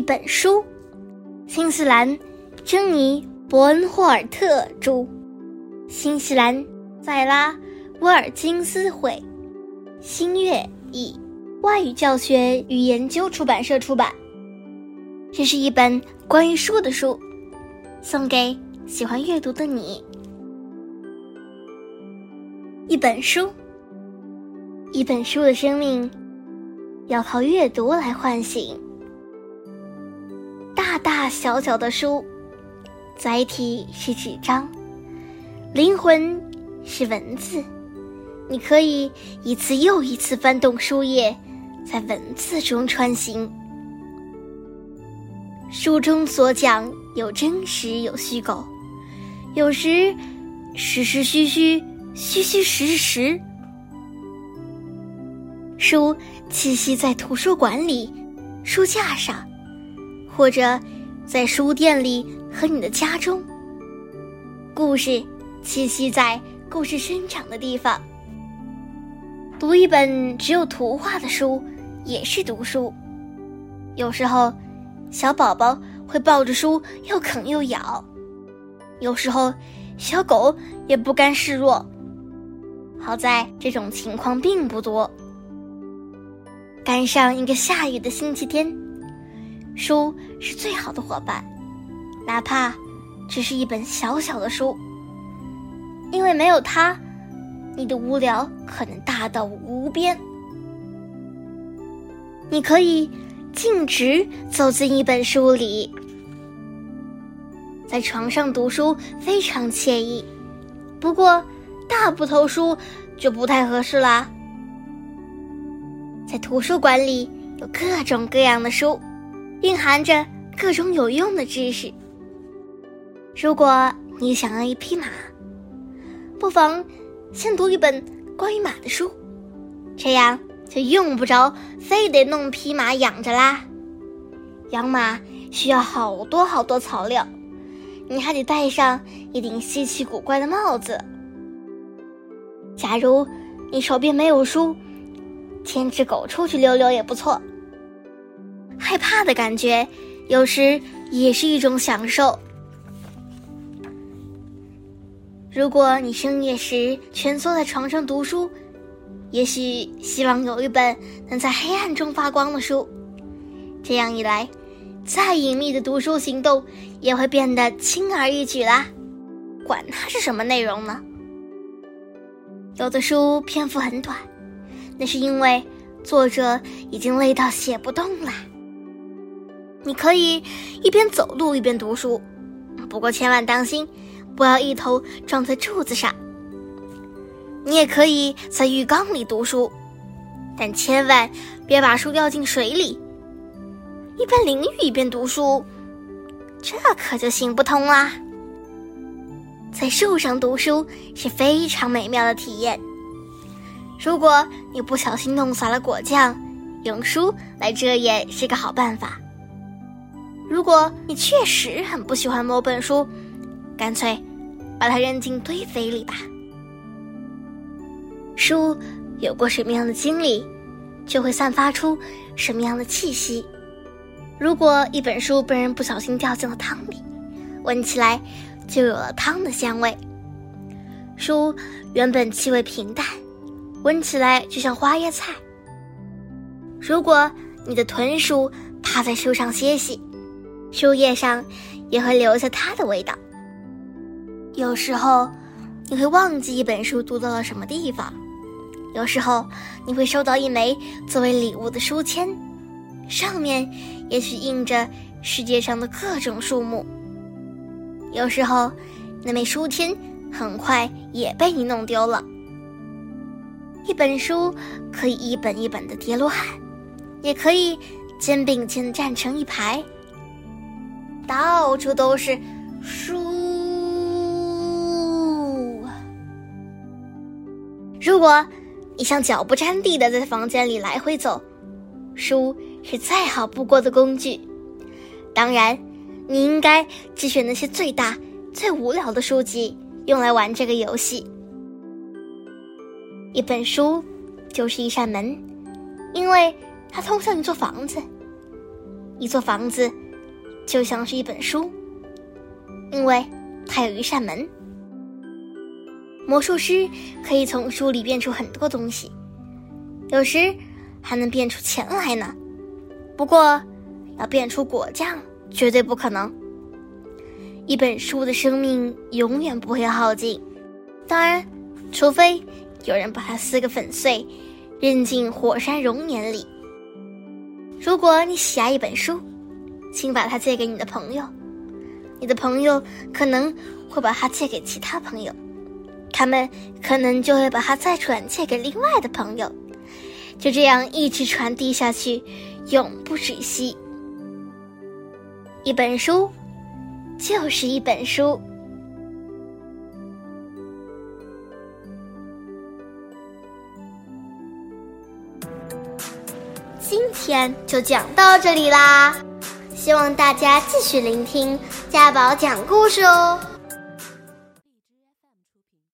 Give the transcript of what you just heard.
一本书，新西兰珍妮·伯恩霍尔特著，新西兰塞拉·威尔金斯绘，新月译，外语教学与研究出版社出版。这是一本关于书的书，送给喜欢阅读的你。一本书，一本书的生命，要靠阅读来唤醒。大小小的书，载体是纸张，灵魂是文字。你可以一次又一次翻动书页，在文字中穿行。书中所讲有真实有虚构，有时实实虚虚。虚虚实实，书栖息在图书馆里、书架上，或者在书店里和你的家中。故事栖息在故事生长的地方。读一本只有图画的书也是读书。有时候，小宝宝会抱着书又啃又咬；有时候，小狗也不甘示弱。好在这种情况并不多。赶上一个下雨的星期天，书是最好的伙伴，哪怕只是一本小小的书。因为没有它，你的无聊可能大到无边。你可以径直走进一本书里，在床上读书非常惬意。不过。大部头书就不太合适啦。在图书馆里有各种各样的书，蕴含着各种有用的知识。如果你想要一匹马，不妨先读一本关于马的书，这样就用不着非得弄匹马养着啦。养马需要好多好多草料，你还得戴上一顶稀奇古怪的帽子。假如你手边没有书，牵只狗出去溜溜也不错。害怕的感觉，有时也是一种享受。如果你深夜时蜷缩在床上读书，也许希望有一本能在黑暗中发光的书。这样一来，再隐秘的读书行动也会变得轻而易举啦。管它是什么内容呢？有的书篇幅很短，那是因为作者已经累到写不动了。你可以一边走路一边读书，不过千万当心，不要一头撞在柱子上。你也可以在浴缸里读书，但千万别把书掉进水里。一边淋雨一边读书，这可就行不通啦。在树上读书是非常美妙的体验。如果你不小心弄洒了果酱，用书来遮掩是个好办法。如果你确实很不喜欢某本书，干脆把它扔进堆肥里吧。书有过什么样的经历，就会散发出什么样的气息。如果一本书被人不小心掉进了汤里，闻起来。就有了汤的香味。书原本气味平淡，闻起来就像花椰菜。如果你的豚鼠趴在树上歇息，树叶上也会留下它的味道。有时候你会忘记一本书读到了什么地方，有时候你会收到一枚作为礼物的书签，上面也许印着世界上的各种树木。有时候，那枚书签很快也被你弄丢了。一本书可以一本一本的叠罗汉，也可以肩并肩站成一排，到处都是书。如果你像脚不沾地的在房间里来回走，书是再好不过的工具。当然。你应该只选那些最大、最无聊的书籍用来玩这个游戏。一本书就是一扇门，因为它通向一座房子。一座房子就像是一本书，因为它有一扇门。魔术师可以从书里变出很多东西，有时还能变出钱来呢。不过，要变出果酱绝对不可能。一本书的生命永远不会耗尽，当然，除非有人把它撕个粉碎，扔进火山熔岩里。如果你喜爱一本书，请把它借给你的朋友，你的朋友可能会把它借给其他朋友，他们可能就会把它再转借给另外的朋友，就这样一直传递下去，永不止息。一本书。就是一本书。今天就讲到这里啦，希望大家继续聆听家宝讲故事哦。